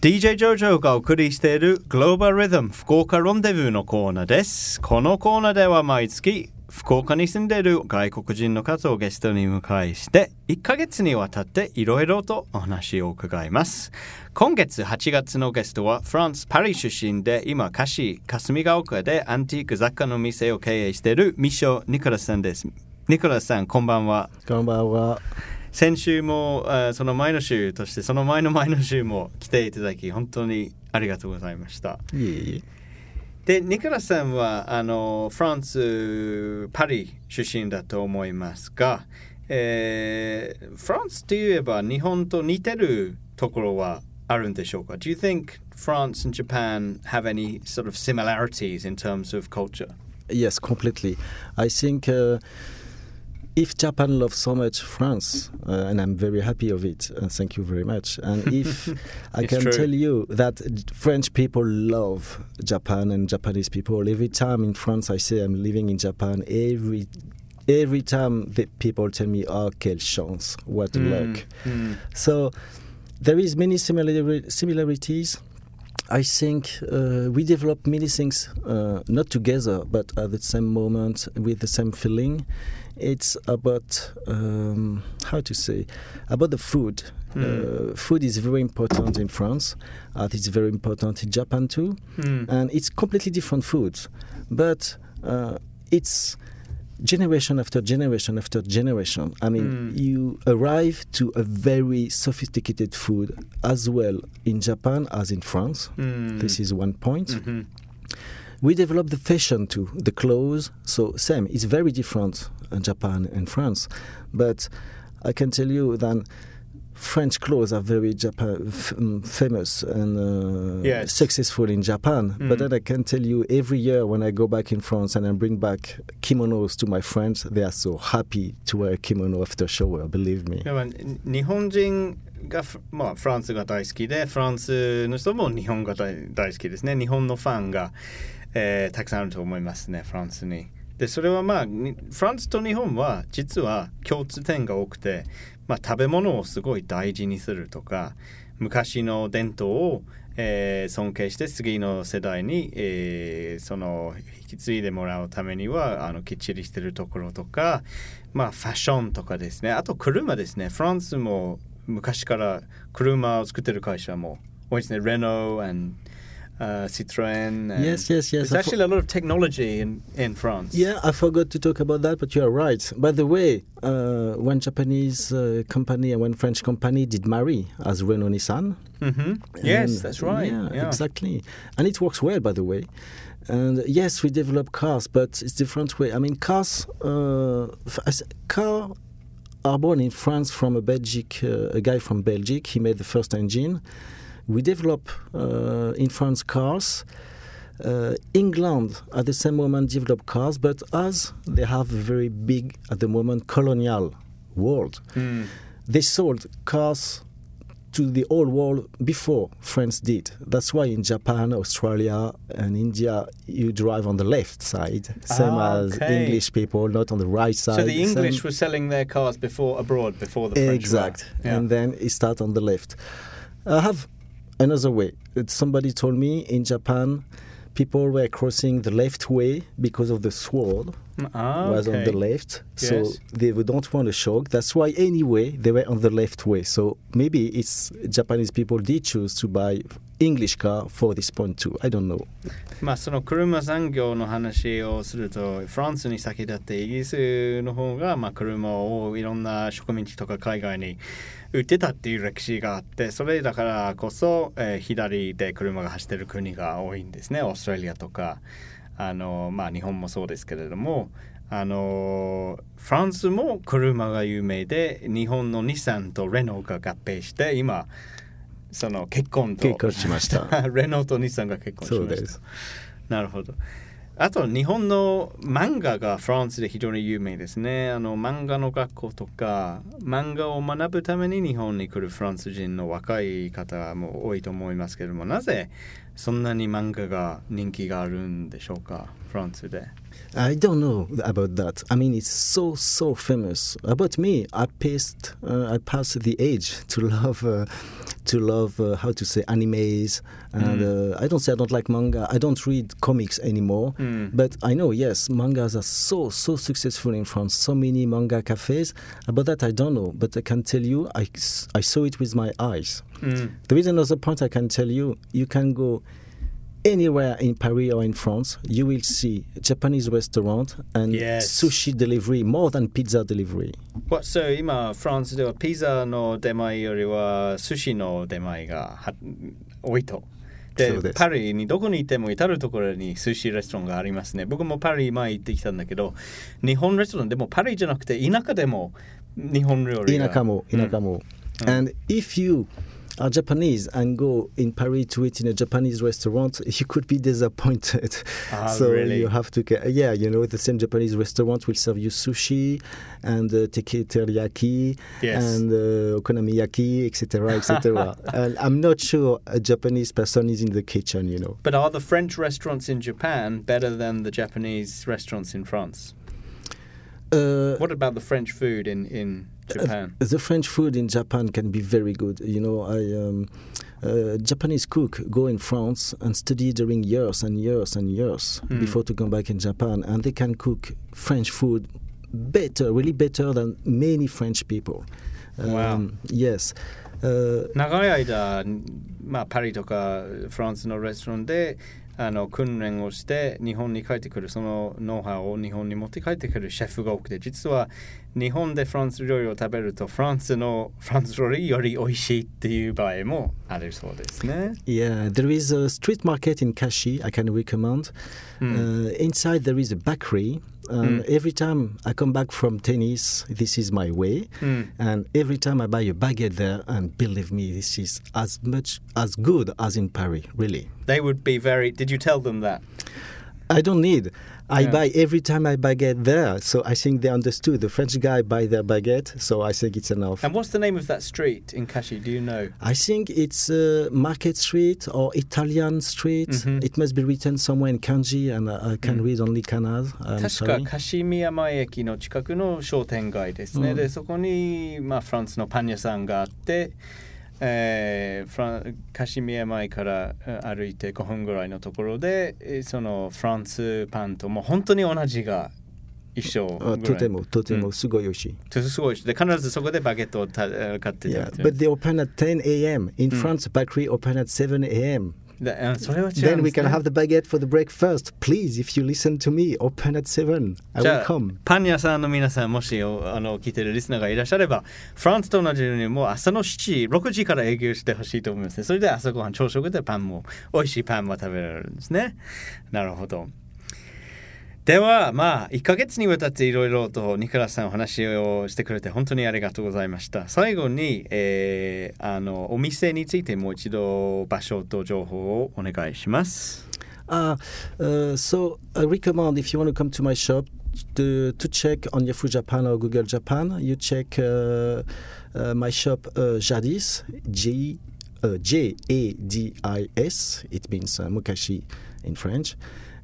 DJ ジョジョがお送りしているグローバルリズム福岡ロンデブーのコーナーです。このコーナーでは毎月福岡に住んでいる外国人の方をゲストに迎えして1ヶ月にわたっていろいろとお話を伺います。今月8月のゲストはフランス・パリ出身で今歌詞霞ヶ丘でアンティーク雑貨の店を経営しているミショ・ニコラスさんです。ニコラスさんこんばんは。こんばんは。先週もあその前の週としてその前の前の週も来ていただき本当にありがとうございましたいえいえ。でニコラスさんはあのフランスパリ出身だと思いますが、えー、フランスといえば日本と似てるところはあるんでしょうか？Do you think France and Japan have any sort of similarities in terms of culture? Yes, completely. I think uh, if Japan loves so much France, uh, and I'm very happy of it, uh, thank you very much. And if I can true. tell you that French people love Japan and Japanese people, every time in France I say I'm living in Japan, every every time the people tell me, "Oh, quelle chance, what luck." Mm. So there is many similar- similarities. I think uh, we develop many things uh, not together, but at the same moment with the same feeling. It's about um, how to say about the food. Uh, food is very important in France. Uh, it's very important in Japan too, Mm. and it's completely different foods, but uh, it's generation after generation after generation. I mean, Mm. you arrive to a very sophisticated food as well in Japan as in France. Mm. This is one point. Mhm. We develop the fashion too, the clothes. So same, it's very different Japan and France. But I can tell you that French clothes are very Japan f- um, famous and uh, Yes. successful in Japan. Mm. But then I can tell you, every year when I go back in France and I bring back kimonos to my friends, they are so happy to wear a kimono after shower. Believe me. やっぱ日本人がフ,、まあ、フランスが大好きでフランスの人も日本が大大好きですね日本のファンが、えーたくさんあると思いますねフランスに でそれはまあフランスと日本は実は共通点が多くて、まあ、食べ物をすごい大事にするとか昔の伝統を、えー尊敬して次の世代に、えーその引き継いでもらうためにはあのきっちりしてるところとかまあファッションとかですね。あと車ですね。フランスも昔から車を作ってる会社も多いですね。レノ and、uh, Citroën and Yes, yes, yes. there's I fo- actually a lot of technology in, in France Yeah, I forgot to talk about that, but you are right. By the way, uh, one Japanese uh, company and one French company did marry as Renault Nissan. hmm yes that's right Yeah, yeah. exactly. And it works well, by the way. And yes, we develop cars, but it's different way. I mean, cars, uh, car are born in France from a Belgic, uh, a guy from Belgium. He made the first engine. We develop uh, in France cars. Uh, England at the same moment develop cars, but as they have a very big at the moment colonial world, Mm. they sold cars to the whole world before France did. That's why in Japan, Australia, and India, you drive on the left side, same Ah, as. English people, not on the right side. so the English Same- were selling their cars before abroad before the French exact. Yeah. and then it start on the left. I have another way. Somebody told me in Japan, people were crossing the left way because of the sword ah, was on the left, so they don't want a shock. That's why anyway they were on the left way. So maybe it's Japanese people did choose to buy English car for this point too. I don't know. まあその車産業の話をするとフランスに先立ってイギリスの方がまあ車をいろんな植民地とか海外に売ってたっていう歴史があってそれだからこそ、えー左で車が走ってる国が多いんですねオーストラリアとかあの、まあ、日本もそうですけれどもあのフランスも車が有名で日本の日産とレノが合併して今その結婚と結婚しました レノーと日産が結婚しましたそうです。なるほど。あと日本の漫画がフランスで非常に有名ですね。あの漫画の学校とか漫画を学ぶために日本に来るフランス人の若い方も多いと思いますけれどもなぜそんなに漫画が人気があるんでしょうかフランスで。I don't know about that. I mean, it's so so famous. About me, I passed uh, I passed the age to love uh, to love uh, how to say animes, and uh, I don't say I don't like manga. I don't read comics anymore. Mm. But I know yes, mangas are so so successful in France. So many manga cafes. About that, I don't know. But I can tell you, I s- I saw it with my eyes. うん、 There is another point I can tell you. You can go anywhere in Paris or in France. You will see Japanese restaurant and Yes. sushi delivery more than pizza delivery. What, so 今フランスではピザの出前よりは寿司の出前がは多いと。 でパリにどこにいても至る所に寿司レストランがありますね。僕もパリ前行ってきたんだけど、日本レストランでもパリじゃなくて田舎でも日本料理が。田舎も田舎も。And if you are Japanese and go in Paris to eat in a Japanese restaurant, you could be disappointed. Ah, so really? you have to, yeah, you know, the same Japanese restaurant will serve you sushi and uh, teke teriyaki Yes. and uh, okonomiyaki, etc., etc. and I'm not sure a Japanese person is in the kitchen, you know. But are the French restaurants in Japan better than the Japanese restaurants in France? Uh, What about the French food in, in Japan? The French food in Japan can be very good. You know, I um, uh, Japanese cook go in France and study during years and years and years Mm. before to come back in Japan, and they can cook French food better, really better than many French people. Wow. Yes. Uh, 長い間、まあ、パリとかフランスのレストランで あの訓練をして日本に帰ってくるそのノウハウを日本に持って帰ってくるシェフが多くて実は日本でフランス料理を食べるとフランスのフランス料理より美味しいっていう場合もあるそうですね。yeah, there is a street market in Kashi I can recommend. Uh, inside there is a bakery. Um, Mm. Every time I come back from tennis, this is my way. うん、And every time I buy a baguette there, and believe me, this is as much as good as in Paris, really. They would be very. Did you tell them that? I don't need. I Yeah. buy every time I baguette there, so I think they understood. The French guy buy their baguette, so I think it's enough. And what's the name of that street in Kashi? Do you know? I think it's uh, Market Street or Italian Street. Mhm. It must be written somewhere in kanji, and I, I can Mm. read only kanas. I'm 確 sorry. かカ宮前駅の近くの商店街ですね、うんでそこに、まあ、フランスのパン屋さんがあって、 えーフランカシミヤ前からえー歩いて5分ぐらいのところでえーそのフランスパンともう本当に同じが一緒とてもとてうんもすごい美味しい。とすごいしで必ずそこでバゲットをたえー買って食 Yeah, but they open at 10 a.m. In Mm. France, bakery open at 7 a.m. それは違うんです、ね、Then we can have the baguette for the breakfast. Please, if you listen to me, open at 7. I じ will come. パン屋さんの皆さんもしおあの聞いてるリスナーがいらっしゃればフランスと同じようにもう朝の7時6時から営業してほしいと思いますねそれで朝ごはん朝食でパンも美味しいパンも食べられるんですねなるほどではまあ1ヶ月にわたっていろいろとニコラスさんお話をしてくれて本当にありがとうございました最後に、えーあのお店についてもう一度場所と情報をお願いします Ah, uh, so I recommend if you want to come to my shop to, to check on Yahoo Japan or Google Japan. You check uh, uh, my shop uh, Jadis, J uh, J A D I S. It means uh, Mukashi in French,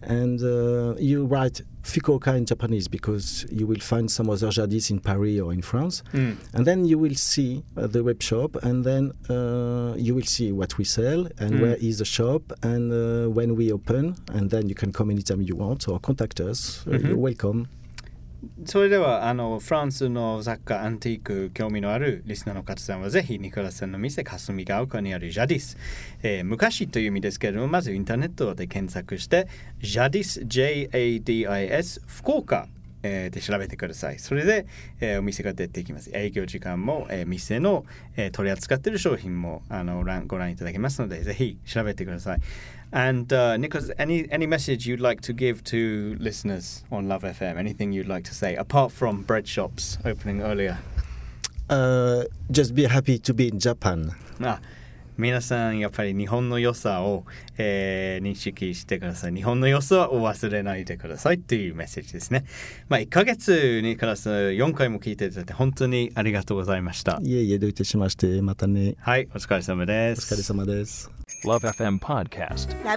and uh, you write Fukuoka in Japanese because you will find some other Jadis in Paris or in France. うん、And then you will see uh, the web shop, and then uh, you will see what we sell and Mm. where is the shop and uh, when we open. And then you can come anytime you want or contact us. Mhm. You're welcome. それではあのフランスの雑貨アンティーク興味のあるリスナーの方さんはぜひニコラスさんの店霞ヶ丘にあるジャディス、えー昔という意味ですけれどもまずインターネットで検索してジャディス JADIS 福岡。えーで調べてください。それで、えーお店が出てきます。営業時間も、えー店の、えー取り扱っている商品もあの覧ご覧いただけますので、ぜひ調べてください。And uh, Nicholas, any any message you'd like to give to listeners on Love FM? Anything you'd like to say apart from bread shops opening earlier? Uh, just be happy to be in Japan. あ 皆さんやっぱり日本の良さを、えー認識してください。日本の良さを忘れないでくださいっていうメッセージですね。まあ1ヶ月にから4回も聞いていただいて本当にありがとうございました。いえいえどういたしまして。またね。はいお疲れ様でおす疲れ様です。Love FM Podcast. ラ